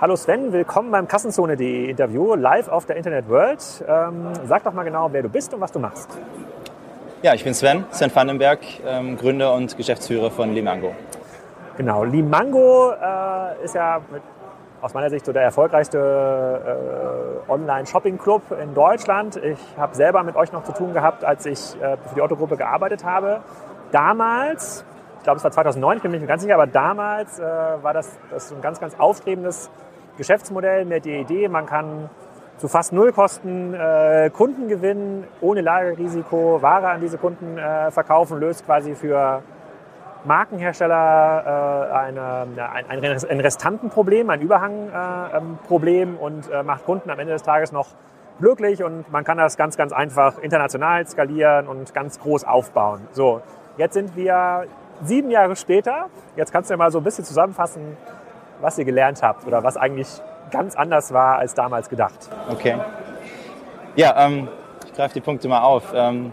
Hallo Sven, willkommen beim Kassenzone.de Interview live auf der Internet World. Ähm, sag doch mal genau, wer du bist und was du machst. Ja, ich bin Sven, Sven Vandenberg, ähm, Gründer und Geschäftsführer von Limango. Genau, Limango äh, ist ja mit, aus meiner Sicht so der erfolgreichste äh, Online-Shopping-Club in Deutschland. Ich habe selber mit euch noch zu tun gehabt, als ich äh, für die Otto-Gruppe gearbeitet habe. Damals, glaube es war 2009, ich bin mir nicht ganz sicher, aber damals äh, war das, das ein ganz, ganz aufstrebendes Geschäftsmodell mit der Idee, man kann zu fast null Kosten äh, Kunden gewinnen, ohne Lagerrisiko Ware an diese Kunden äh, verkaufen, löst quasi für Markenhersteller äh, eine, ein, ein Restantenproblem, ein Überhangproblem und äh, macht Kunden am Ende des Tages noch glücklich und man kann das ganz, ganz einfach international skalieren und ganz groß aufbauen. So, jetzt sind wir sieben Jahre später. Jetzt kannst du ja mal so ein bisschen zusammenfassen, was ihr gelernt habt oder was eigentlich ganz anders war als damals gedacht. Okay. Ja, ähm, ich greife die Punkte mal auf. Ähm,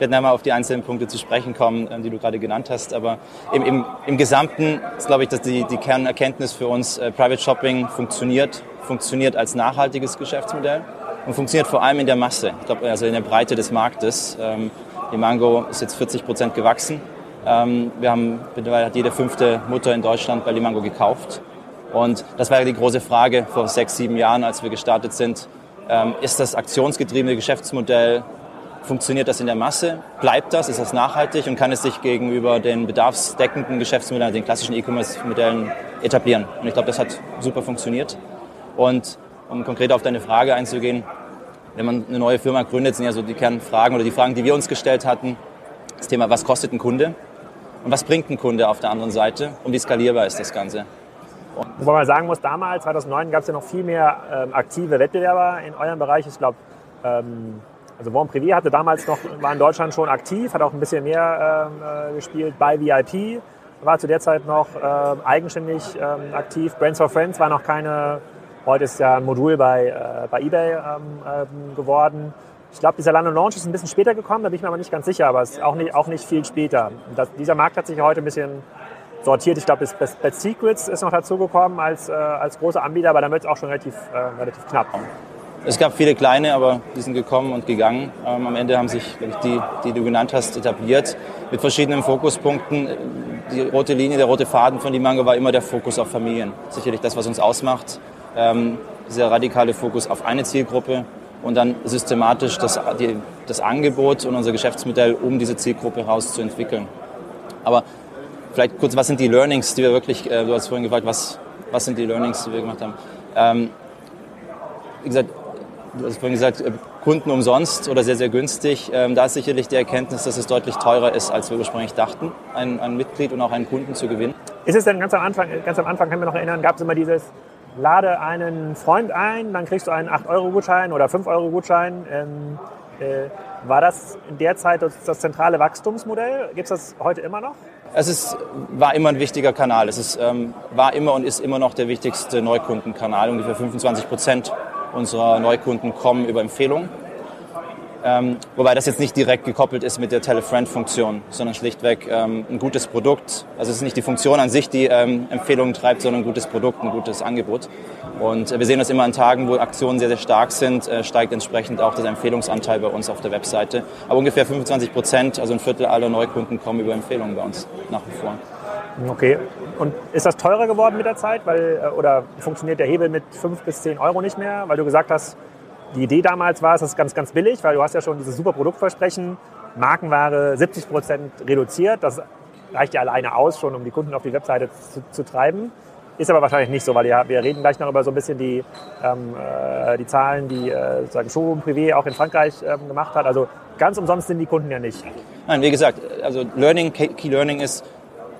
wir werden einmal auf die einzelnen Punkte zu sprechen kommen, ähm, die du gerade genannt hast. Aber im, im, im Gesamten ist, glaube ich, dass die, die Kernerkenntnis für uns, äh, Private Shopping funktioniert, funktioniert als nachhaltiges Geschäftsmodell und funktioniert vor allem in der Masse. Ich glaube, also in der Breite des Marktes. Ähm, die Mango ist jetzt 40 Prozent gewachsen. Ähm, wir haben mittlerweile hat jede fünfte Mutter in Deutschland bei Limango gekauft. Und das war die große Frage vor sechs, sieben Jahren, als wir gestartet sind. Ähm, ist das aktionsgetriebene Geschäftsmodell, funktioniert das in der Masse? Bleibt das? Ist das nachhaltig? Und kann es sich gegenüber den bedarfsdeckenden Geschäftsmodellen, den klassischen E-Commerce-Modellen etablieren? Und ich glaube, das hat super funktioniert. Und um konkret auf deine Frage einzugehen, wenn man eine neue Firma gründet, sind ja so die Kernfragen oder die Fragen, die wir uns gestellt hatten. Das Thema, was kostet ein Kunde? Und was bringt ein Kunde auf der anderen Seite? Und wie skalierbar ist das Ganze? Wobei man sagen muss, damals, 2009, gab es ja noch viel mehr ähm, aktive Wettbewerber in eurem Bereich. Ich glaube, ähm, also Bon Privé hatte damals noch, war in Deutschland schon aktiv, hat auch ein bisschen mehr ähm, äh, gespielt bei VIP, war zu der Zeit noch ähm, eigenständig ähm, aktiv. Brands for Friends war noch keine, heute ist ja ein Modul bei, äh, bei eBay ähm, ähm, geworden. Ich glaube, dieser London Launch ist ein bisschen später gekommen, da bin ich mir aber nicht ganz sicher, aber es ist auch nicht, auch nicht viel später. Das, dieser Markt hat sich heute ein bisschen sortiert. Ich glaube, Best Secrets ist noch dazugekommen als, äh, als großer Anbieter, aber dann wird es auch schon relativ, äh, relativ knapp. Es gab viele kleine, aber die sind gekommen und gegangen. Ähm, am Ende haben sich die, die du genannt hast, etabliert mit verschiedenen Fokuspunkten. Die rote Linie, der rote Faden von Limango war immer der Fokus auf Familien. Sicherlich das, was uns ausmacht. Ähm, dieser radikale Fokus auf eine Zielgruppe und dann systematisch das, die, das Angebot und unser Geschäftsmodell, um diese Zielgruppe herauszuentwickeln. Aber Vielleicht kurz, was sind die Learnings, die wir wirklich, äh, du hast vorhin gefragt, was, was sind die Learnings, die wir gemacht haben. Ähm, wie gesagt, du hast vorhin gesagt, äh, Kunden umsonst oder sehr, sehr günstig. Ähm, da ist sicherlich die Erkenntnis, dass es deutlich teurer ist, als wir ursprünglich dachten, ein, Mitglied und auch einen Kunden zu gewinnen. Ist es denn ganz am Anfang, ganz am Anfang kann ich mich noch erinnern, gab es immer dieses, lade einen Freund ein, dann kriegst du einen 8-Euro-Gutschein oder 5-Euro-Gutschein. Ähm, äh, war das in der Zeit das, das zentrale Wachstumsmodell? Gibt es das heute immer noch? Es ist, war immer ein wichtiger Kanal. Es ist, ähm, war immer und ist immer noch der wichtigste Neukundenkanal. Ungefähr 25 Prozent unserer Neukunden kommen über Empfehlungen. Ähm, wobei das jetzt nicht direkt gekoppelt ist mit der Telefriend-Funktion, sondern schlichtweg ähm, ein gutes Produkt. Also es ist nicht die Funktion an sich, die ähm, Empfehlungen treibt, sondern ein gutes Produkt, ein gutes Angebot. Und äh, wir sehen das immer an Tagen, wo Aktionen sehr, sehr stark sind, äh, steigt entsprechend auch der Empfehlungsanteil bei uns auf der Webseite. Aber ungefähr 25 Prozent, also ein Viertel aller Neukunden kommen über Empfehlungen bei uns nach wie vor. Okay. Und ist das teurer geworden mit der Zeit? Weil, äh, oder funktioniert der Hebel mit 5 bis 10 Euro nicht mehr? Weil du gesagt hast, die Idee damals war, es ist ganz, ganz billig, weil du hast ja schon dieses super Produktversprechen, Markenware 70 Prozent reduziert. Das reicht ja alleine aus, schon um die Kunden auf die Webseite zu, zu treiben. Ist aber wahrscheinlich nicht so, weil ja, wir reden gleich noch über so ein bisschen die, ähm, äh, die Zahlen, die äh, sozusagen Showroom Privé auch in Frankreich ähm, gemacht hat. Also ganz umsonst sind die Kunden ja nicht. Nein, wie gesagt, also Learning, Key Learning ist,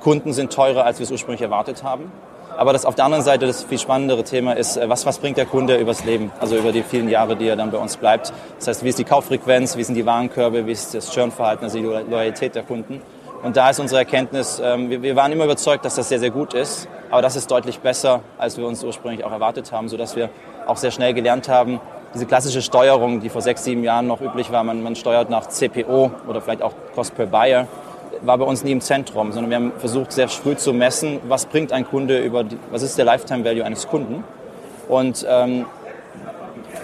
Kunden sind teurer, als wir es ursprünglich erwartet haben. Aber das auf der anderen Seite das viel spannendere Thema ist, äh, was, was bringt der Kunde übers Leben, also über die vielen Jahre, die er dann bei uns bleibt. Das heißt, wie ist die Kauffrequenz, wie sind die Warenkörbe, wie ist das Churnverhalten, also die Loyalität der Kunden. Und da ist unsere Erkenntnis, ähm, wir waren immer überzeugt, dass das sehr, sehr gut ist, aber das ist deutlich besser, als wir uns ursprünglich auch erwartet haben, sodass wir auch sehr schnell gelernt haben, diese klassische Steuerung, die vor sechs, sieben Jahren noch üblich war, man, man steuert nach CPO oder vielleicht auch Cost per Buyer, war bei uns nie im Zentrum, sondern wir haben versucht, sehr früh zu messen, was bringt ein Kunde über, die, was ist der Lifetime Value eines Kunden und ähm,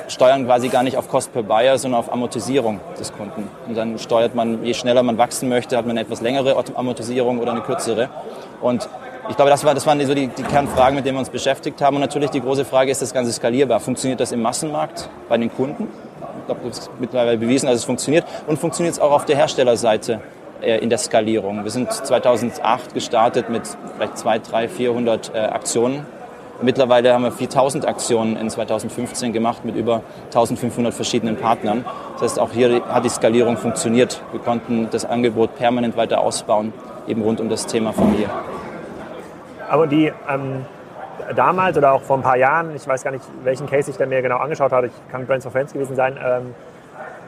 steuern quasi gar nicht auf Cost per Buyer, sondern auf Amortisierung des Kunden. Und dann steuert man, je schneller man wachsen möchte, hat man eine etwas längere Amortisierung oder eine kürzere. Und ich glaube, das, war, das waren so die, die Kernfragen, mit denen wir uns beschäftigt haben. Und natürlich die große Frage, ist das Ganze skalierbar? Funktioniert das im Massenmarkt bei den Kunden? Ich glaube, das ist mittlerweile bewiesen, dass es funktioniert. Und funktioniert es auch auf der Herstellerseite in der Skalierung? Wir sind 2008 gestartet mit vielleicht 200, 300, 400 äh, Aktionen Mittlerweile haben wir 4000 Aktionen in 2015 gemacht mit über 1500 verschiedenen Partnern. Das heißt, auch hier hat die Skalierung funktioniert. Wir konnten das Angebot permanent weiter ausbauen, eben rund um das Thema Familie. Aber die ähm, damals oder auch vor ein paar Jahren, ich weiß gar nicht, welchen Case ich da mir genau angeschaut habe, ich kann Brands for Friends gewesen sein, ähm,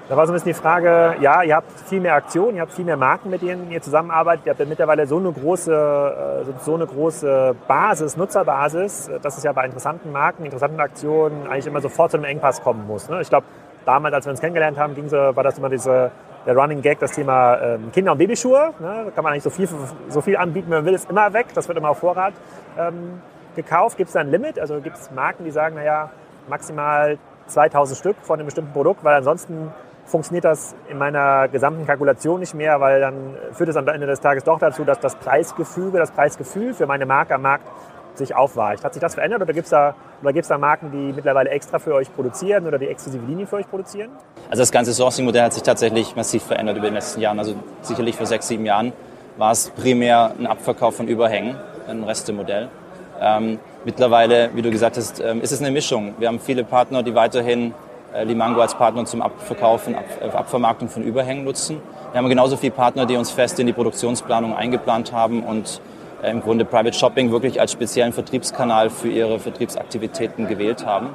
da war so ein bisschen die Frage, ja, ihr habt viel mehr Aktionen, ihr habt viel mehr Marken, mit denen ihr zusammenarbeitet. Ihr habt ja mittlerweile so eine große, äh, so eine große Basis, Nutzerbasis, dass es ja bei interessanten Marken, interessanten Aktionen eigentlich immer sofort zu einem Engpass kommen muss. Ne? Ich glaube, damals, als wir uns kennengelernt haben, ging so, war das immer diese, der Running Gag, das Thema ähm, Kinder- und Babyschuhe. Ne? Da kann man eigentlich so viel, so viel anbieten, wie man will, ist immer weg. Das wird immer auf Vorrat ähm, gekauft. Gibt es da ein Limit? Also gibt es Marken, die sagen, naja, maximal 2000 Stück von einem bestimmten Produkt, weil ansonsten funktioniert das in meiner gesamten Kalkulation nicht mehr, weil dann führt es am Ende des Tages doch dazu, dass das Preisgefüge, das Preisgefühl für meine Marke am Markt sich aufweicht. Hat sich das verändert oder gibt es da, da Marken, die mittlerweile extra für euch produzieren oder die exklusive Linien für euch produzieren? Also das ganze Sourcing-Modell hat sich tatsächlich massiv verändert über die letzten Jahren. Also sicherlich vor sechs, sieben Jahren war es primär ein Abverkauf von Überhängen, ein Restemodell. Ähm, mittlerweile, wie du gesagt hast, ähm, ist es eine Mischung. Wir haben viele Partner, die weiterhin Limango als Partner zum Abverkaufen, Ab äh, Abvermarktung von Überhängen nutzen. Wir haben genauso viele Partner, die uns fest in die Produktionsplanung eingeplant haben und äh, im Grunde Private Shopping wirklich als speziellen Vertriebskanal für ihre Vertriebsaktivitäten gewählt haben.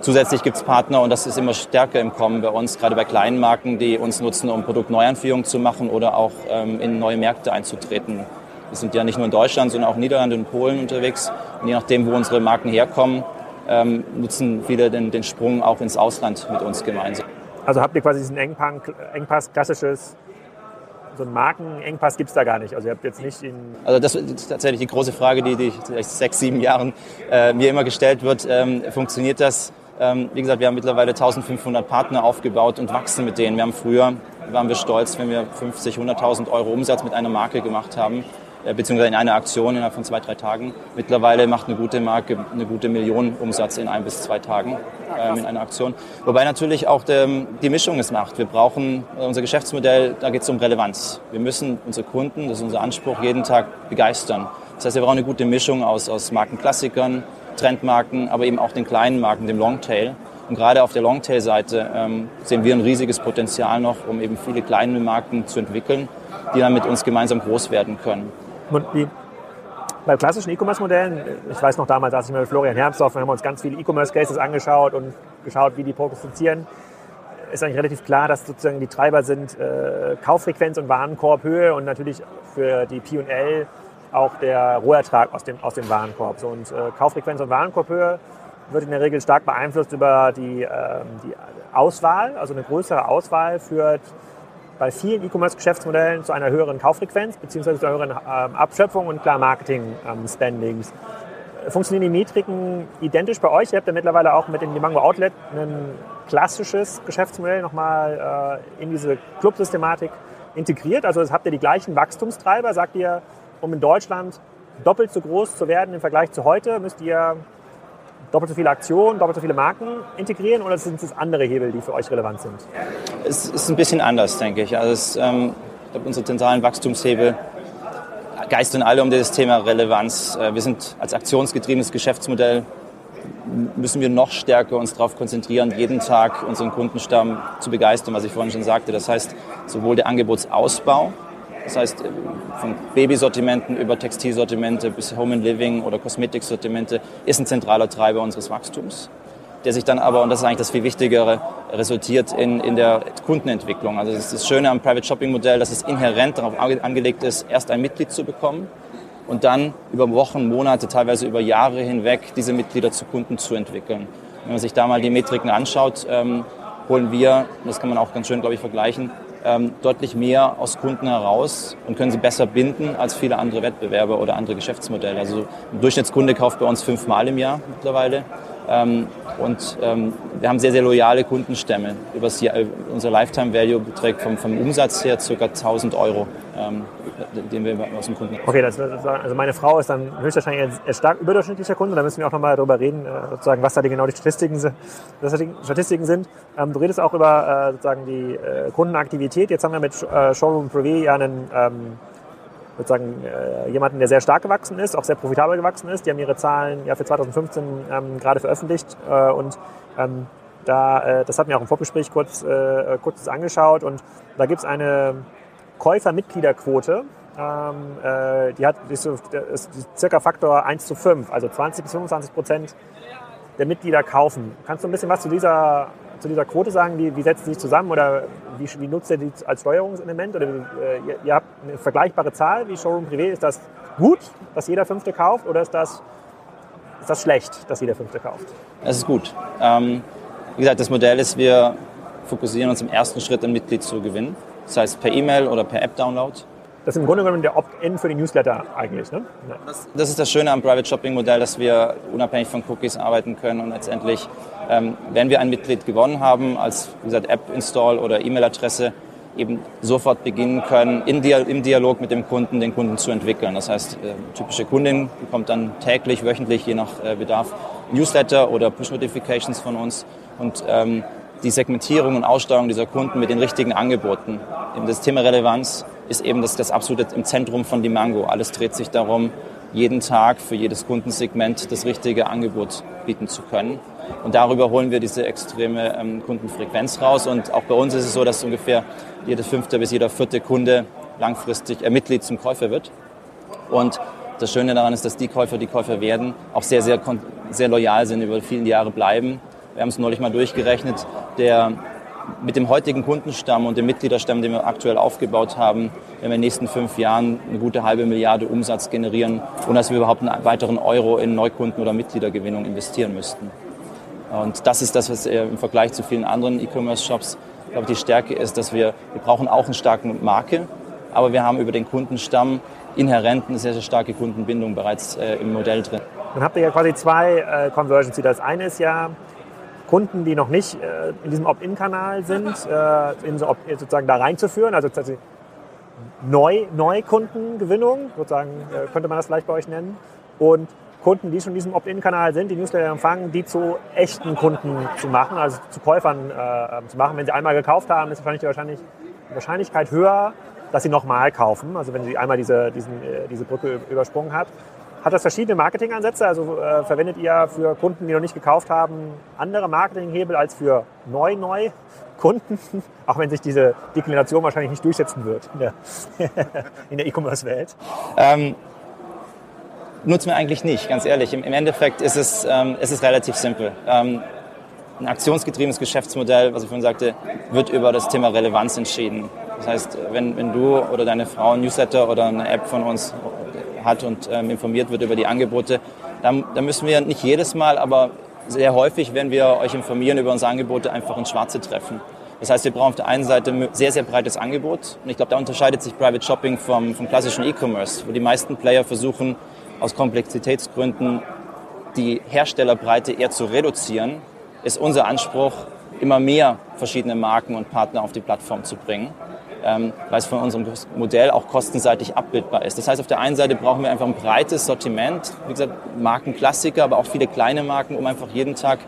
Zusätzlich gibt es Partner, und das ist immer stärker im Kommen bei uns, gerade bei kleinen Marken, die uns nutzen, um Produktneuanführungen zu machen oder auch ähm, in neue Märkte einzutreten. Wir sind ja nicht nur in Deutschland, sondern auch in Niederlande und Polen unterwegs. Und je nachdem, wo unsere Marken herkommen, ähm, nutzen viele den, den Sprung auch ins Ausland mit uns gemeinsam. Also habt ihr quasi diesen Engpass, Engpass klassisches, so einen Markenengpass gibt es da gar nicht. Also ihr habt jetzt nicht in Also das ist tatsächlich die große Frage, die, die seit sechs, sieben Jahren äh, mir immer gestellt wird. Ähm, funktioniert das? Ähm, wie gesagt, wir haben mittlerweile 1500 Partner aufgebaut und wachsen mit denen. Wir haben früher, waren wir stolz, wenn wir 50, 100.000 Euro Umsatz mit einer Marke gemacht haben. Äh, beziehungsweise in einer Aktion innerhalb von zwei, drei Tagen. Mittlerweile macht eine gute Marke eine gute Million Umsatz in ein bis zwei Tagen ähm, in einer Aktion. Wobei natürlich auch der, die Mischung es macht. Wir brauchen äh, unser Geschäftsmodell, da geht es um Relevanz. Wir müssen unsere Kunden, das ist unser Anspruch, jeden Tag begeistern. Das heißt, wir brauchen eine gute Mischung aus, aus Markenklassikern, Trendmarken, aber eben auch den kleinen Marken, dem Longtail. Und gerade auf der Longtail-Seite ähm, sehen wir ein riesiges Potenzial noch, um eben viele kleine Marken zu entwickeln, die dann mit uns gemeinsam groß werden können. Und bei klassischen E-Commerce-Modellen, ich weiß noch damals, als ich mit Florian Hermsdorf, wir haben uns ganz viele E-Commerce-Cases angeschaut und geschaut, wie die prognostizieren, ist eigentlich relativ klar, dass sozusagen die Treiber sind äh, Kauffrequenz und Warenkorbhöhe und natürlich für die P&L auch der Rohertrag aus dem, aus dem Warenkorb. So, und äh, Kauffrequenz und Warenkorbhöhe wird in der Regel stark beeinflusst über die, äh, die Auswahl, also eine größere Auswahl führt bei vielen E-Commerce-Geschäftsmodellen zu einer höheren Kauffrequenz bzw. zu einer höheren ähm, Abschöpfung und klar Marketing-Spendings. Ähm, Funktionieren die Metriken identisch bei euch? Ihr habt ja mittlerweile auch mit dem Limango Outlet ein klassisches Geschäftsmodell nochmal äh, in diese Club-Systematik integriert. Also habt ihr die gleichen Wachstumstreiber? Sagt ihr, um in Deutschland doppelt so groß zu werden im Vergleich zu heute, müsst ihr doppelt so viele Aktionen, doppelt so viele Marken integrieren oder sind es andere Hebel, die für euch relevant sind? Es ist ein bisschen anders, denke ich. Also es, ähm, unsere zentralen Wachstumshebel geistern alle um dieses Thema Relevanz. Äh, wir sind als aktionsgetriebenes Geschäftsmodell müssen wir noch stärker uns darauf konzentrieren, jeden Tag unseren Kundenstamm zu begeistern, was ich vorhin schon sagte. Das heißt, sowohl der Angebotsausbau, das heißt, äh, von Babysortimenten über Textilsortimente bis Home and Living oder Kosmetiksortimente ist ein zentraler Treiber unseres Wachstums, der sich dann aber, und das ist eigentlich das viel Wichtigere, resultiert in, in der Kundenentwicklung. Also das ist das Schöne am Private Shopping Modell, dass es inhärent darauf angelegt ist, erst ein Mitglied zu bekommen und dann über Wochen, Monate, teilweise über Jahre hinweg diese Mitglieder zu Kunden zu entwickeln. Wenn man sich da mal die Metriken anschaut, ähm, holen wir, das kann man auch ganz schön, glaube ich, vergleichen, ähm, deutlich mehr aus Kunden heraus und können sie besser binden als viele andere Wettbewerber oder andere Geschäftsmodelle. Also ein Durchschnittskunde kauft bei uns fünfmal im Jahr mittlerweile. Und ähm, wir haben sehr, sehr loyale Kundenstämme. Übers Jahr, unser Lifetime Value beträgt vom, vom Umsatz her ca. 1000 Euro, ähm, den wir aus dem Kunden Okay, das, also meine Frau ist dann höchstwahrscheinlich ein stark überdurchschnittlicher Kunde. Da müssen wir auch nochmal darüber reden, äh, sozusagen, was da die, genau die Statistiken, Statistiken sind. Ähm, du redest auch über äh, sozusagen die äh, Kundenaktivität. Jetzt haben wir mit äh, Showroom Privé ja einen ähm, sozusagen äh, jemanden, der sehr stark gewachsen ist, auch sehr profitabel gewachsen ist. Die haben ihre Zahlen ja für 2015 ähm, gerade veröffentlicht äh, und ähm, da, äh, das hatten wir auch im Vorgespräch kurz, äh, kurz angeschaut und da gibt es eine Käufermitgliederquote, ähm, äh, die hat die ist, ist circa Faktor 1 zu 5, also 20 bis 25 Prozent der Mitglieder kaufen. Kannst du ein bisschen was zu dieser zu dieser Quote sagen? Wie, wie setzt sie sich zusammen oder wie, wie nutzt ihr die als Steuerungselement? Oder äh, ihr, ihr, habt eine vergleichbare Zahl wie Showroom Privé. Ist das gut, dass jeder Fünfte kauft oder ist das, ist das schlecht, dass jeder Fünfte kauft? Es ist gut. Ähm, wie gesagt, das Modell ist, wir fokussieren uns im ersten Schritt, ein Mitglied zu gewinnen. Das heißt per E-Mail oder per App-Download. Das ist im Grunde genommen der Opt-in für die Newsletter eigentlich. Ne? Ja. Das, das, ist das Schöne am Private Shopping Modell, dass wir unabhängig von Cookies arbeiten können und letztendlich, ähm, wenn wir ein Mitglied gewonnen haben, als wie gesagt, App-Install oder E-Mail-Adresse, eben sofort beginnen können, im Dialog mit dem Kunden den Kunden zu entwickeln. Das heißt, äh, typische Kundin bekommt dann täglich, wöchentlich, je nach äh, Bedarf, Newsletter oder Push-Notifications von uns und ähm, die Segmentierung und Aussteuerung dieser Kunden mit den richtigen Angeboten. Das Thema Relevanz ist eben das, das absolute im Zentrum von Dimango. Alles dreht sich darum, jeden Tag für jedes Kundensegment das richtige Angebot bieten zu können. Und darüber holen wir diese extreme ähm, Kundenfrequenz raus. Und auch bei uns ist es so, dass ungefähr jeder fünfte bis jeder vierte Kunde langfristig äh, Mitglied zum Käufer wird. Und das Schöne daran ist, dass die Käufer, die Käufer werden, auch sehr, sehr, sehr loyal sind, über viele Jahre bleiben. Wir haben es neulich mal durchgerechnet. Der mit dem heutigen Kundenstamm und dem Mitgliederstamm, den wir aktuell aufgebaut haben, werden wir in den nächsten fünf Jahren eine gute halbe Milliarde Umsatz generieren, ohne dass wir überhaupt einen weiteren Euro in Neukunden- oder Mitgliedergewinnung investieren müssten. Und das ist das, was im Vergleich zu vielen anderen E-Commerce-Shops, glaube ich, die Stärke ist, dass wir, wir brauchen auch eine starke Marke, aber wir haben über den Kundenstamm inhärent eine sehr, sehr starke Kundenbindung bereits äh, im Modell drin. Dann habt ihr ja quasi zwei äh, Conversions. Das eine ist ja, Kunden, die noch nicht äh, in diesem Opt-in-Kanal sind, äh, in so, sozusagen da reinzuführen, also tatsächlich Neu, Neukundengewinnung, sozusagen äh, könnte man das vielleicht bei euch nennen, und Kunden, die schon in diesem Opt-in-Kanal sind, die Newsletter empfangen, die zu echten Kunden zu machen, also zu Käufern äh, zu machen. Wenn sie einmal gekauft haben, ist wahrscheinlich die Wahrscheinlich, Wahrscheinlichkeit höher, dass sie nochmal kaufen, also wenn sie einmal diese, diesen, äh, diese Brücke übersprungen hat. Hat das verschiedene Marketingansätze? Also äh, verwendet ihr für Kunden, die noch nicht gekauft haben, andere Marketinghebel als für Neu-Neu-Kunden? Auch wenn sich diese Deklination wahrscheinlich nicht durchsetzen wird in der, E-Commerce-Welt. Ähm, nutzen wir eigentlich nicht, ganz ehrlich. Im, im Endeffekt ist es, ähm, es ist relativ simpel. Ähm, ein aktionsgetriebenes Geschäftsmodell, was ich vorhin sagte, wird über das Thema Relevanz entschieden. Das heißt, wenn, wenn du oder deine Frau ein Newsletter oder eine App von uns hat und ähm, informiert wird über die Angebote, dann, dann müssen wir nicht jedes Mal, aber sehr häufig, wenn wir euch informieren über unsere Angebote, einfach ins Schwarze treffen. Das heißt, wir brauchen auf der einen Seite ein sehr, sehr breites Angebot. Und ich glaube, da unterscheidet sich Private Shopping vom, vom klassischen E-Commerce, wo die meisten Player versuchen, aus Komplexitätsgründen die Herstellerbreite eher zu reduzieren, ist unser Anspruch, immer mehr verschiedene Marken und Partner auf die Plattform zu bringen ähm, weil es von unserem Modell auch kostenseitig abbildbar ist. Das heißt, auf der einen Seite brauchen wir einfach ein breites Sortiment, wie gesagt, Markenklassiker, aber auch viele kleine Marken, um einfach jeden Tag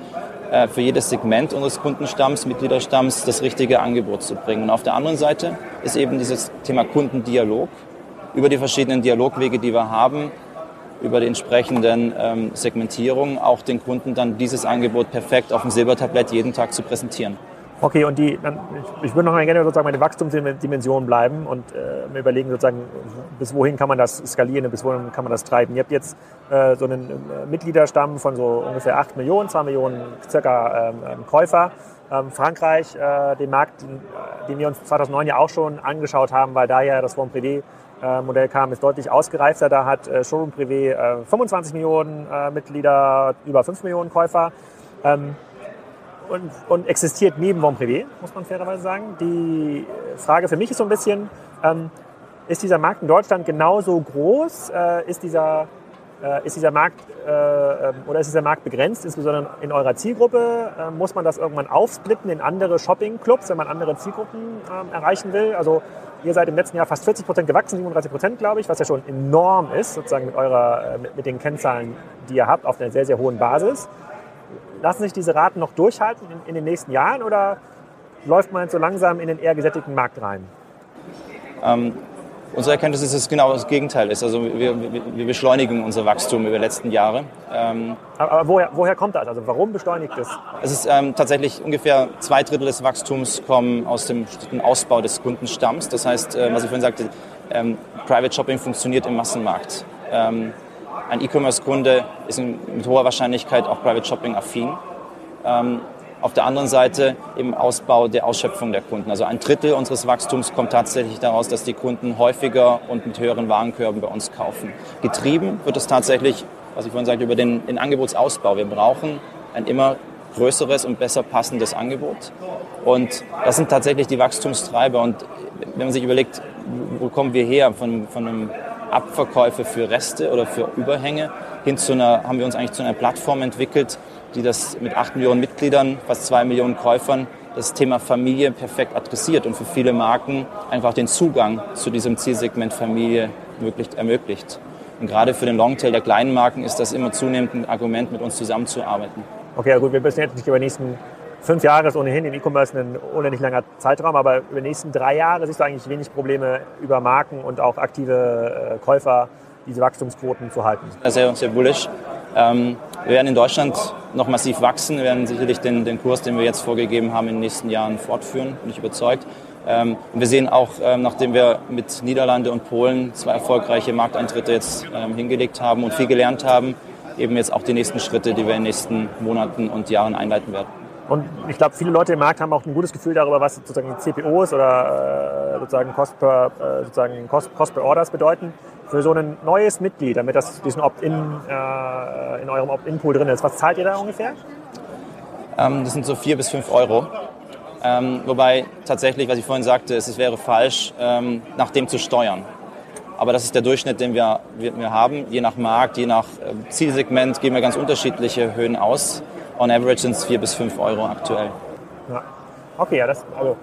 äh, für jedes Segment unseres Kundenstamms, Mitgliederstamms, das richtige Angebot zu bringen. Und auf der anderen Seite ist eben dieses Thema Kundendialog über die verschiedenen Dialogwege, die wir haben, über die entsprechenden ähm, Segmentierungen auch den Kunden dann dieses Angebot perfekt auf dem Silbertablett jeden Tag zu präsentieren. Okay, und die, dann, ich würde noch mal gerne sozusagen meine Wachstumsdimension bleiben und äh, mir überlegen, sozusagen, bis wohin kann man das skalieren, bis wohin kann man das treiben. Ihr habt jetzt äh, so einen äh, Mitgliederstamm von so ungefähr 8 Millionen, 2 Millionen circa ähm, ähm, Käufer. Ähm, Frankreich, äh, den Markt, den, äh, den wir uns 2009 ja auch schon angeschaut haben, weil da ja das Form Privé äh, Modell kam, ist deutlich ausgereifter. Da hat äh, Showroom Privé äh, 25 Millionen Mitglieder, über 5 Millionen Käufer. Ähm, und, und existiert neben Bon Privé, muss man fairerweise sagen. Die Frage für mich ist so ein bisschen, ähm, ist dieser Markt in Deutschland genauso groß? Äh, ist dieser Äh, ist dieser Markt äh, ähm, oder ist dieser Markt begrenzt, insbesondere in eurer Zielgruppe? Äh, muss man das irgendwann aufsplitten in andere Shopping-Clubs, wenn man andere Zielgruppen ähm, erreichen will? Also ihr seid im letzten Jahr fast 40 Prozent gewachsen, 37 Prozent, glaube ich, was ja schon enorm ist, sozusagen mit, eurer, äh, mit, mit den Kennzahlen, die ihr habt, auf einer sehr, sehr hohen Basis. Lassen sich diese Raten noch durchhalten in, in den nächsten Jahren oder läuft man jetzt so langsam in den eher gesättigten Markt rein? Ähm, Unsere Erkenntnis ist, dass es genau das Gegenteil ist. Also wir, wir beschleunigen unser Wachstum über die letzten Jahre. Ähm, aber woher, woher, kommt das? Also warum beschleunigt es? Es ist ähm, tatsächlich ungefähr zwei Drittel des Wachstums kommen aus dem Ausbau des Kundenstamms. Das heißt, äh, was ich vorhin sagte, ähm, Private Shopping funktioniert im Massenmarkt. Ein E-Commerce-Kunde ist mit hoher Wahrscheinlichkeit auch Private Shopping affin. Ähm, auf der anderen Seite im Ausbau der Ausschöpfung der Kunden. Also ein Drittel unseres Wachstums kommt tatsächlich daraus, dass die Kunden häufiger und mit höheren Warenkörben bei uns kaufen. Getrieben wird es tatsächlich, was ich vorhin sagte, über den, den Angebotsausbau. Wir brauchen ein immer größeres und besser passendes Angebot. Und das sind tatsächlich die Wachstumstreiber. Und wenn man sich überlegt, wo kommen wir her von, von einem Abverkäufe für Reste oder für Überhänge hin zu einer, haben wir uns eigentlich zu einer Plattform entwickelt, die das mit 8 Millionen Mitgliedern, fast 2 Millionen Käufern, das Thema Familie perfekt adressiert und für viele Marken einfach den Zugang zu diesem Zielsegment Familie ermöglicht. Und gerade für den Longtail der kleinen Marken ist das immer zunehmend ein Argument, mit uns zusammenzuarbeiten. Okay, ja gut, wir müssen jetzt nicht über die nächsten fünf Jahre ist ohnehin im E-Commerce ein unendlich langer Zeitraum, aber über die nächsten drei Jahre siehst du eigentlich wenig Probleme über Marken und auch aktive äh, Käufer diese Wachstumsquoten zu halten. Sehr, sehr bullish. Ähm, wir werden in Deutschland noch massiv wachsen. Wir werden sicherlich den, den Kurs, den wir jetzt vorgegeben haben, in den nächsten Jahren fortführen, bin ich überzeugt. Ähm, und wir sehen auch, ähm, nachdem wir mit Niederlande und Polen zwei erfolgreiche Markteintritte jetzt ähm, hingelegt haben und viel gelernt haben, eben jetzt auch die nächsten Schritte, die wir in den nächsten Monaten und Jahren einleiten werden. Und ich glaube, viele Leute im Markt haben auch ein gutes Gefühl darüber, was sozusagen CPOs oder äh, sozusagen Cost per, äh, sozusagen Cost, Cost per Orders bedeuten für so ein neues Mitglied, damit das diesen Opt-in äh, in eurem Opt-in-Pool drin ist. Was zahlt ihr da ungefähr? Ähm, das sind so vier bis fünf Euro. Ähm, wobei tatsächlich, was ich vorhin sagte, es, es wäre falsch, ähm, nach dem zu steuern. Aber das ist der Durchschnitt, den wir, wir, wir haben. Je nach Markt, je nach äh, Zielsegment geben wir ganz unterschiedliche Höhen aus. On average sind es vier bis fünf Euro aktuell. Ja. Okay, ja, das, also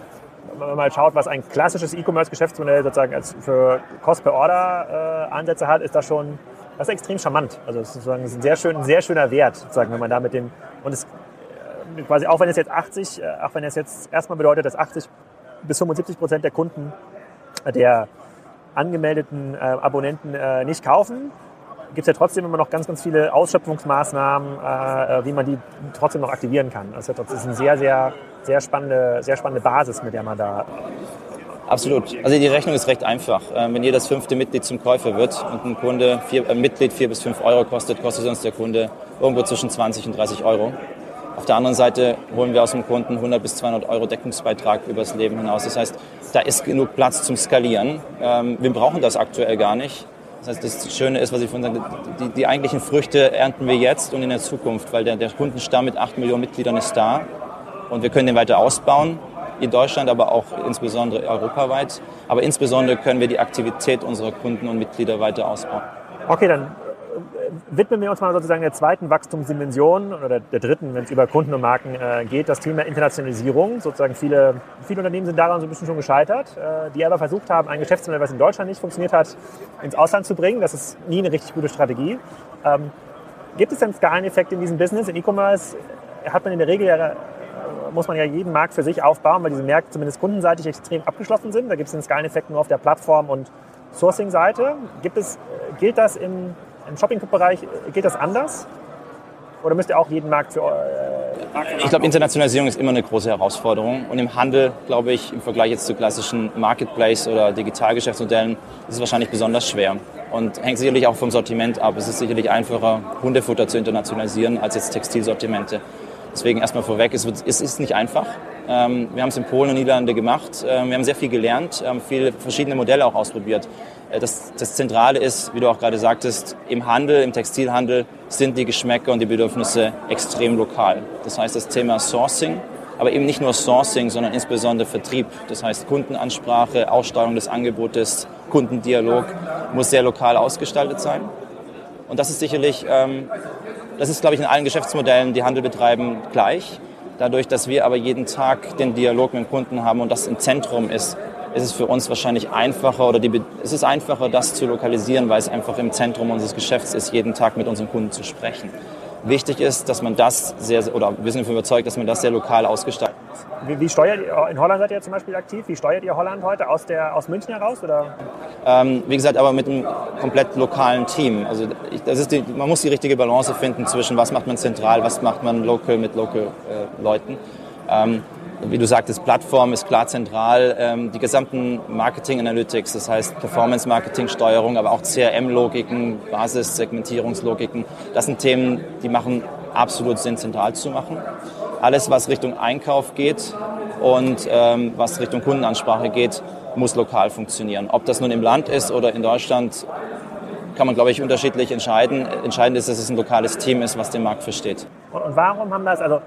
wenn man mal schaut, was ein klassisches E-Commerce-Geschäftsmodell sozusagen als für Cost per Order äh, Ansätze hat, ist das schon das ist extrem charmant. Also es ist sozusagen ein sehr, schön, sehr schöner Wert, sozusagen, wenn man da mit dem und es äh, quasi auch wenn es jetzt 80, äh, auch wenn es jetzt erstmal bedeutet, dass 80 bis 75 Prozent der Kunden der angemeldeten äh, Abonnenten äh, nicht kaufen, gibt es ja trotzdem immer noch ganz, ganz viele Ausschöpfungsmaßnahmen, äh, äh, wie man die trotzdem noch aktivieren kann. Also das ist eine sehr, sehr, sehr spannende, sehr spannende Basis, mit der man da Absolut. Also die Rechnung ist recht einfach. Ähm, wenn jedes fünfte Mitglied zum Käufer wird und ein Kunde vier, ein Mitglied vier bis fünf Euro kostet, kostet uns der Kunde irgendwo zwischen 20 und 30 Euro. Auf der anderen Seite holen wir aus dem Kunden 100 bis 200 Euro Deckungsbeitrag übers Leben hinaus. Das heißt, da ist genug Platz zum Skalieren. Ähm, wir brauchen das aktuell gar nicht. Das heißt, das Schöne ist, was ich vorhin sagte, die, die eigentlichen Früchte ernten wir jetzt und in der Zukunft, weil der, der Kundenstamm mit 8 Millionen Mitgliedern ist da und wir können den weiter ausbauen, in Deutschland, aber auch insbesondere europaweit. Aber insbesondere können wir die Aktivität unserer Kunden und Mitglieder weiter ausbauen. Okay, dann widmen wir uns mal sozusagen der zweiten Wachstumsdimension oder der dritten, wenn es über Kunden und Marken äh, geht, das Thema Internationalisierung. Sozusagen viele, viele Unternehmen sind daran so ein bisschen schon gescheitert, äh, die aber versucht haben, ein Geschäftsmodell, was in Deutschland nicht funktioniert hat, ins Ausland zu bringen. Das ist nie eine richtig gute Strategie. Ähm, gibt es denn Skaleneffekte in diesem Business, in E-Commerce? Hat man in der Regel ja äh, muss man ja jeden Markt für sich aufbauen, weil diese Märkte zumindest kundenseitig extrem abgeschlossen sind. Da gibt es den Skaleneffekt nur auf der Plattform- und Sourcing-Seite. Es, gilt das im im Shopping-Bereich geht das anders? Oder müsst ihr auch jeden Markt für äh, Ich glaube, Internationalisierung ist immer eine große Herausforderung. Und im Handel, glaube ich, im Vergleich jetzt zu klassischen Marketplace- oder Digitalgeschäftsmodellen, ist es wahrscheinlich besonders schwer. Und hängt sicherlich auch vom Sortiment ab. Es ist sicherlich einfacher, Hundefutter zu internationalisieren, als jetzt Textilsortimente. Deswegen erstmal vorweg, es, wird, es ist nicht einfach. Ähm, wir haben es in Polen und Niederlande gemacht. Ähm, wir haben sehr viel gelernt, haben viele verschiedene Modelle auch ausprobiert. Äh, das, das Zentrale ist, wie du auch gerade sagtest, im Handel, im Textilhandel sind die Geschmäcker und die Bedürfnisse extrem lokal. Das heißt, das Thema Sourcing, aber eben nicht nur Sourcing, sondern insbesondere Vertrieb. Das heißt, Kundenansprache, Ausstrahlung des Angebotes, Kundendialog muss sehr lokal ausgestaltet sein. Und das ist sicherlich, ähm, das ist, glaube ich, in allen Geschäftsmodellen, die Handel betreiben, gleich. Dadurch, dass wir aber jeden Tag den Dialog mit dem Kunden haben und das im Zentrum ist, ist es für uns wahrscheinlich einfacher oder die, es ist einfacher, das zu lokalisieren, weil es einfach im Zentrum unseres Geschäfts ist, jeden Tag mit unseren Kunden zu sprechen. Wichtig ist, dass man das sehr, oder wir sind davon überzeugt, dass man das sehr lokal ausgestaltet. Wie, wie, steuert ihr, in Holland seid ihr zum Beispiel aktiv, wie steuert ihr Holland heute? Aus, der, aus München heraus? Oder? Ähm, wie gesagt, aber mit einem komplett lokalen Team. Also das ist die, man muss die richtige Balance finden zwischen was macht man zentral, was macht man local mit local äh, Leuten. Ähm, wie du sagtest, Plattform ist klar zentral. Ähm, die gesamten Marketing Analytics, das heißt Performance Marketing Steuerung, aber auch CRM-Logiken, Basissegmentierungslogiken, das sind Themen, die machen absolut Sinn, zentral zu machen. Alles, was Richtung Einkauf geht und ähm, was Richtung Kundenansprache geht, muss lokal funktionieren. Ob das nun im Land ist oder in Deutschland, kann man, glaube ich, unterschiedlich entscheiden. Entscheidend ist, dass es ein lokales Team ist, was den Markt versteht. Und warum haben das, also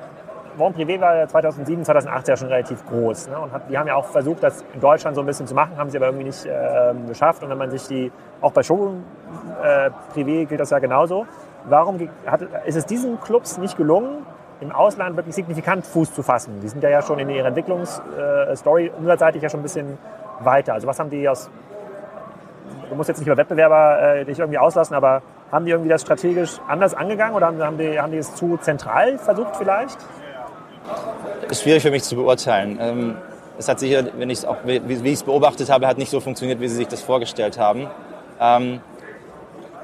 Bon Privé war ja 2007, 2008 ja schon relativ groß. Ne? Und hat, die haben ja auch versucht, das in Deutschland so ein bisschen zu machen, haben sie aber irgendwie nicht äh, geschafft. Und wenn man sich die, auch bei Showroom äh, Privé gilt das ja genauso. Warum hat, ist es diesen Clubs nicht gelungen, im Ausland wirklich signifikant Fuß zu fassen? Die sind ja, ja schon in ihrer Entwicklungsstory äh, umsatzseitig ja schon ein bisschen weiter. Also was haben die aus, du musst jetzt nicht über Wettbewerber äh, dich irgendwie auslassen, aber haben die irgendwie das strategisch anders angegangen oder haben, haben, die, haben die es zu zentral versucht vielleicht? ist schwierig für mich zu beurteilen. Ähm, es hat sicher, wenn ich es auch, wie, wie ich es beobachtet habe, hat nicht so funktioniert, wie sie sich das vorgestellt haben. Ähm,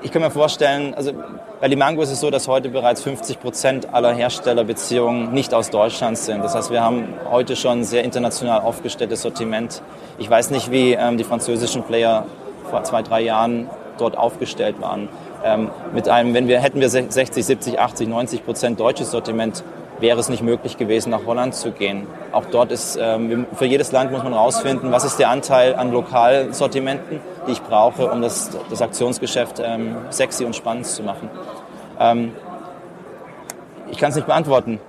ich kann mir vorstellen, also bei Limango ist es so, dass heute bereits 50 Prozent aller Herstellerbeziehungen nicht aus Deutschland sind. Das heißt, wir haben heute schon ein sehr international aufgestelltes Sortiment. Ich weiß nicht, wie ähm, die französischen Player vor zwei, drei Jahren dort aufgestellt waren. Ähm, mit einem, wenn wir hätten wir 60, 70, 80, 90 Prozent deutsches Sortiment, wäre es nicht möglich gewesen, nach Holland zu gehen. Auch dort ist, ähm, für jedes Land muss man herausfinden, was ist der Anteil an Lokalsortimenten, die ich brauche, um das, das Aktionsgeschäft ähm, sexy und spannend zu machen. Ähm, ich kann es nicht beantworten.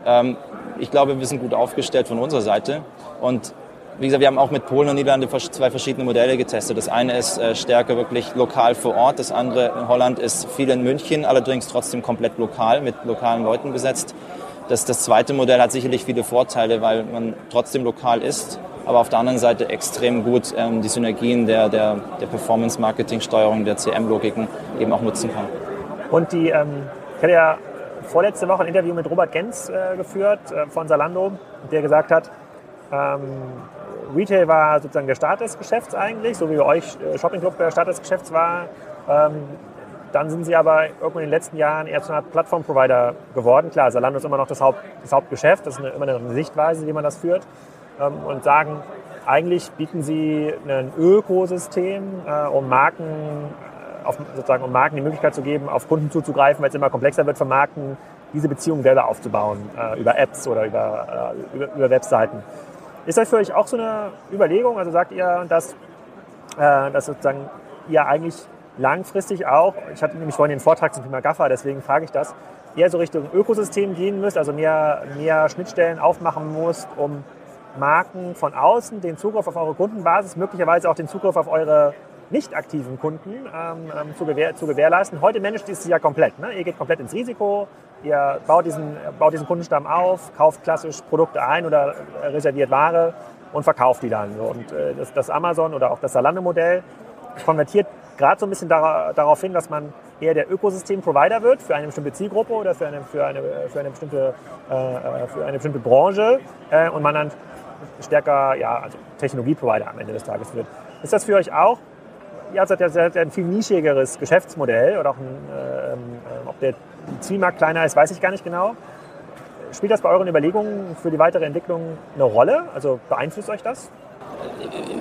Ich glaube, wir sind gut aufgestellt von unserer Seite. Und wie gesagt, wir haben auch mit Polen und Niederlande zwei verschiedene Modelle getestet. Das eine ist äh, stärker wirklich lokal vor Ort. Das andere in Holland ist viel in München, allerdings trotzdem komplett lokal, mit lokalen Leuten besetzt. Das, das zweite Modell hat sicherlich viele Vorteile, weil man trotzdem lokal ist, aber auf der anderen Seite extrem gut ähm, die Synergien der, der, der Performance-Marketing-Steuerung, der CM-Logiken eben auch nutzen kann. Und die, ähm, ich hatte ja vorletzte Woche ein Interview mit Robert Gens äh, geführt äh, von Salando, der gesagt hat, ähm, Retail war sozusagen der Start des Geschäfts eigentlich, so wie bei euch äh, Shopping Club der Start des Geschäfts war. Ähm, dann sind sie aber irgendwann in den letzten Jahren eher zu einer Plattform-Provider geworden. Klar, Zalando ist immer noch das, Haupt, das Hauptgeschäft, das ist eine, immer eine Sichtweise, wie man das führt. Ähm, und sagen, eigentlich bieten sie ein Ökosystem, äh, um Marken äh, auf, sozusagen um Marken die Möglichkeit zu geben, auf Kunden zuzugreifen, weil es immer komplexer wird für Marken, diese Beziehung selber aufzubauen, äh, über Apps oder über, äh, über, über, Webseiten. Ist das für euch auch so eine Überlegung? Also sagt ihr, dass, äh, dass sozusagen ihr eigentlich langfristig auch, ich hatte nämlich vorhin den Vortrag zum Thema GAFA, deswegen frage ich das, eher so Richtung Ökosystem gehen müsst, also mehr, mehr Schnittstellen aufmachen muss, um Marken von außen den Zugriff auf eure Kundenbasis, möglicherweise auch den Zugriff auf eure nicht aktiven Kunden ähm, ähm zu, gewähr, zu, gewährleisten. Heute managt ihr es ja komplett. Ne? Ihr geht komplett ins Risiko, ihr baut diesen, baut diesen Kundenstamm auf, kauft klassisch Produkte ein oder reserviert Ware und verkauft die dann. Und äh, das, das Amazon oder auch das Salando-Modell konvertiert gerade so ein bisschen darauf hin, dass man eher der Ökosystem-Provider wird für eine bestimmte Zielgruppe oder für eine, für eine, für eine, bestimmte, äh, äh, für eine bestimmte Branche äh, und man dann stärker ja, also Technologie-Provider am Ende des Tages wird. Ist das für euch auch? Ihr seid ja ein viel nischigeres Geschäftsmodell oder auch ein, äh, ob der Zielmarkt kleiner ist, weiß ich gar nicht genau. Spielt das bei euren Überlegungen für die weitere Entwicklung eine Rolle? Also beeinflusst euch das?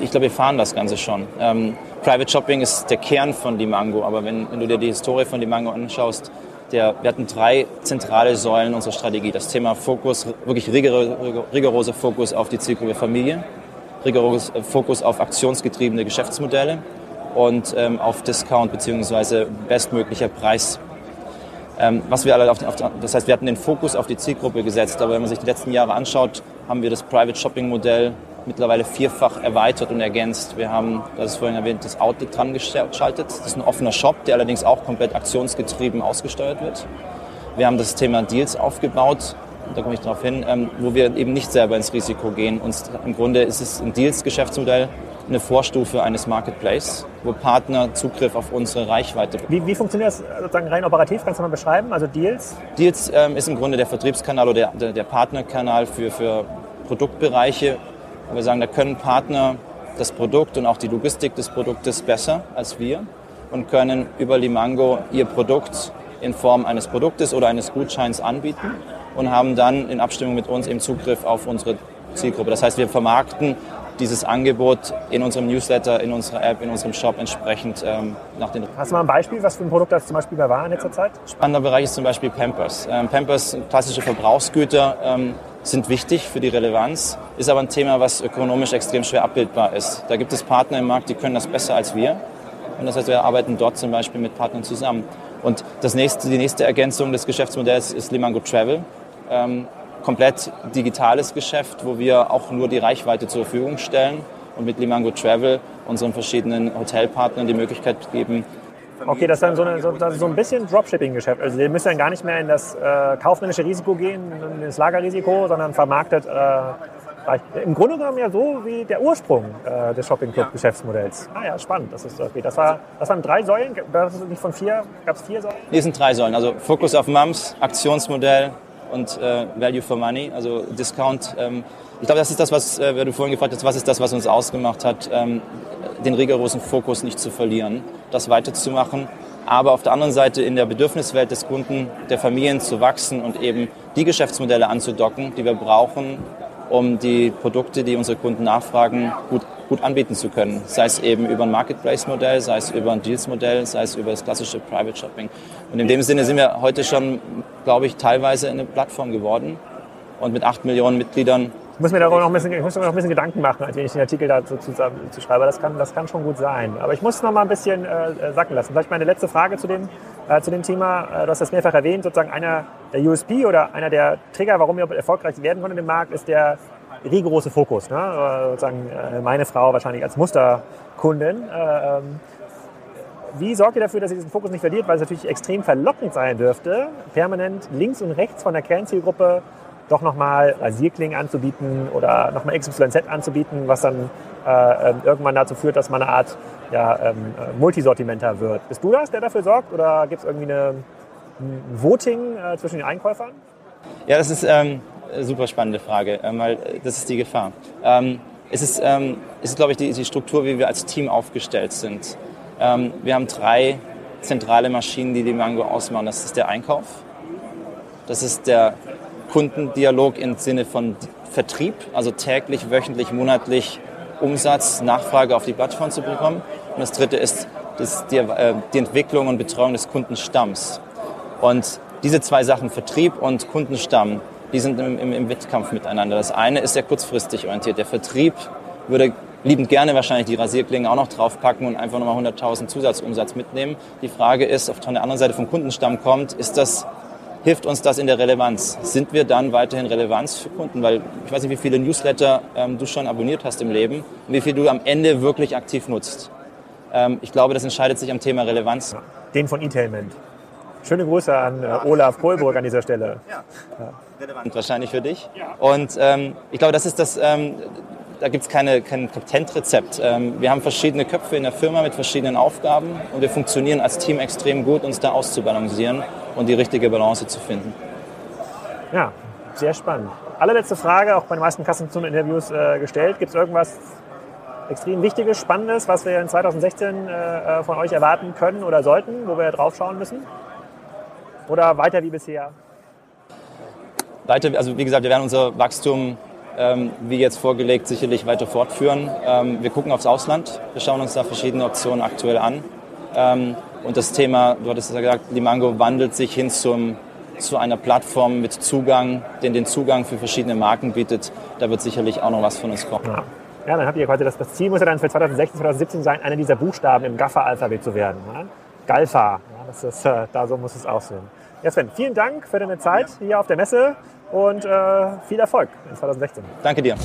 Ich glaube, wir fahren das Ganze schon. Ähm, Private Shopping ist der Kern von Limango, aber wenn, wenn du dir die Historie von Limango anschaust, der, wir hatten drei zentrale Säulen unserer Strategie. Das Thema Fokus, wirklich rigor, rigoroser Fokus auf die Zielgruppe Familie, rigoros Fokus auf aktionsgetriebene Geschäftsmodelle und ähm, auf Discount bzw. bestmöglicher Preis. Ähm, was wir alle auf, auf, das heißt, wir hatten den Fokus auf die Zielgruppe gesetzt, aber wenn man sich die letzten Jahre anschaut, haben wir das Private Shopping Modell mittlerweile vierfach erweitert und ergänzt. Wir haben, das ist vorhin erwähnt, das Outlet dran geschaltet. Das ist ein offener Shop, der allerdings auch komplett aktionsgetrieben ausgesteuert wird. Wir haben das Thema Deals aufgebaut, da komme ich darauf hin, ähm, wo wir eben nicht selber ins Risiko gehen. Und im Grunde ist es ein Deals-Geschäftsmodell, eine Vorstufe eines Marketplace, wo Partner Zugriff auf unsere Reichweite bekommen. Wie, wie funktioniert das sozusagen rein operativ? Kannst du mal beschreiben? Also Deals? Deals ähm, ist im Grunde der Vertriebskanal oder der, der, der Partnerkanal für, für Produktbereiche. Wir sagen, da können Partner das Produkt und auch die Logistik des Produktes besser als wir und können über Limango ihr Produkt in Form eines Produktes oder eines Gutscheins anbieten und haben dann in Abstimmung mit uns eben Zugriff auf unsere Zielgruppe. Das heißt, wir vermarkten dieses Angebot in unserem Newsletter, in unserer App, in unserem Shop entsprechend ähm, nach den. Hast du mal ein Beispiel, was für ein Produkt das zum Beispiel bei war in letzter Zeit? Spannender Bereich ist zum Beispiel Pampers. Ähm, Pampers, klassische Verbrauchsgüter, ähm, sind wichtig für die Relevanz, ist aber ein Thema, was ökonomisch extrem schwer abbildbar ist. Da gibt es Partner im Markt, die können das besser als wir. Und das heißt, wir arbeiten dort zum Beispiel mit Partnern zusammen. Und das nächste, die nächste Ergänzung des Geschäftsmodells ist Limango Travel. Ähm, komplett digitales Geschäft, wo wir auch nur die Reichweite zur Verfügung stellen und mit Limango Travel unseren verschiedenen Hotelpartnern die Möglichkeit geben, Okay, das ist dann so, eine, so, so ein bisschen Dropshipping-Geschäft. Also ihr müsst dann gar nicht mehr in das äh, kaufmännische Risiko gehen, in das Lagerrisiko, sondern vermarktet äh, im Grunde genommen ja so wie der Ursprung äh, des Shopping-Club-Geschäftsmodells. Ah ja, spannend. Das, ist, okay. das, war, das waren drei Säulen, das ist nicht von vier, gab es vier Säulen? Nee, es sind drei Säulen. Also Fokus auf Mums, Aktionsmodell, und äh, Value for Money, also Discount. Ähm, ich glaube, das ist das, was äh, du vorhin gefragt hast, was ist das, was uns ausgemacht hat, ähm, den rigorosen Fokus nicht zu verlieren, das weiterzumachen, aber auf der anderen Seite in der Bedürfniswelt des Kunden, der Familien zu wachsen und eben die Geschäftsmodelle anzudocken, die wir brauchen, um die Produkte, die unsere Kunden nachfragen, gut gut anbieten zu können. Sei es eben über ein Marketplace-Modell, sei es über ein Deals-Modell, sei es über das klassische Private Shopping. Und in dem Sinne sind wir heute schon, glaube ich, teilweise eine Plattform geworden. Und mit acht Millionen Mitgliedern ich muss mir darüber noch ein bisschen, ich muss mir noch ein bisschen Gedanken machen, als wenn ich den Artikel dazu zu, zu schreibe. Das kann, das kann schon gut sein. Aber ich muss es noch mal ein bisschen äh, sacken lassen. Vielleicht meine letzte Frage zu dem, äh, zu dem Thema. Äh, du hast das mehrfach erwähnt. Sozusagen einer der USP oder einer der Trigger, warum ihr erfolgreich werden konntet im Markt, ist der rigorose Fokus. Ne? Äh, sozusagen äh, meine Frau wahrscheinlich als Musterkundin. Äh, ähm, wie sorgt ihr dafür, dass ihr diesen Fokus nicht verliert? Weil es natürlich extrem verlockend sein dürfte, permanent links und rechts von der Kernzielgruppe doch nochmal Rasierklingen anzubieten oder nochmal XYZ anzubieten, was dann äh, ähm, irgendwann dazu führt, dass man eine Art ja, ähm, Multisortimenter wird. Bist du das, der dafür sorgt? Oder gibt es irgendwie eine, ein Voting äh, zwischen den Einkäufern? Ja, das ist ähm, super spannende Frage, ähm, weil äh, das ist die Gefahr. Ähm, es ist, ähm, es ist glaube ich, die, die, Struktur, wie wir als Team aufgestellt sind. Ähm, wir haben drei zentrale Maschinen, die die Mango ausmachen. Das ist der Einkauf, das ist der Kundendialog im Sinne von Vertrieb, also täglich, wöchentlich, monatlich Umsatz, Nachfrage auf die Plattform zu bekommen. Und das dritte ist das, die, äh, die Entwicklung und Betreuung des Kundenstamms. Und diese zwei Sachen, Vertrieb und Kundenstamm, die sind im, im, im Wettkampf miteinander. Das eine ist sehr kurzfristig orientiert. Der Vertrieb würde liebend gerne wahrscheinlich die Rasierklingen auch noch draufpacken und einfach nochmal 100.000 Zusatzumsatz mitnehmen. Die Frage ist, ob von der anderen Seite vom Kundenstamm kommt, ist das, hilft uns das in der Relevanz? Sind wir dann weiterhin Relevanz für Kunden? Weil ich weiß nicht, wie viele Newsletter ähm, du schon abonniert hast im Leben und wie viel du am Ende wirklich aktiv nutzt. Ähm, ich glaube, das entscheidet sich am Thema Relevanz. Den von E-Tainment. Schöne Grüße an äh, Olaf Kohlburg an dieser Stelle. Ja. ja. Relevant wahrscheinlich für dich. Und ähm, ich glaube, das ist das, ähm, da gibt es keine, kein Patentrezept. Ähm, wir haben verschiedene Köpfe in der Firma mit verschiedenen Aufgaben und wir funktionieren als Team extrem gut, uns da auszubalancieren und die richtige Balance zu finden. Ja, sehr spannend. Allerletzte Frage, auch bei den meisten Kassenzone-Interviews äh, gestellt. Gibt es irgendwas extrem Wichtiges, Spannendes, was wir in 2016 äh, äh, von euch erwarten können oder sollten, wo wir drauf schauen müssen? Oder weiter wie bisher? Weiter, also wie gesagt, wir werden unser Wachstum ähm, wie jetzt vorgelegt sicherlich weiter fortführen. Ähm, wir gucken aufs Ausland, wir schauen uns da verschiedene Optionen aktuell an. Ähm, und das Thema, du hattest ja gesagt, Limango wandelt sich hin zum, zu einer Plattform mit Zugang, den den Zugang für verschiedene Marken bietet. Da wird sicherlich auch noch was von uns kommen. Ja. Ja, dann habt ihr quasi das, das Ziel muss ja dann für 2016, 2017 sein, einer dieser Buchstaben im GAFA-Alphabet zu werden. Ja? Galfa, ja, das ist, äh, da so muss es aussehen. Ja, Sven, vielen Dank für deine Zeit hier auf der Messe und äh, viel Erfolg in 2016. Danke dir.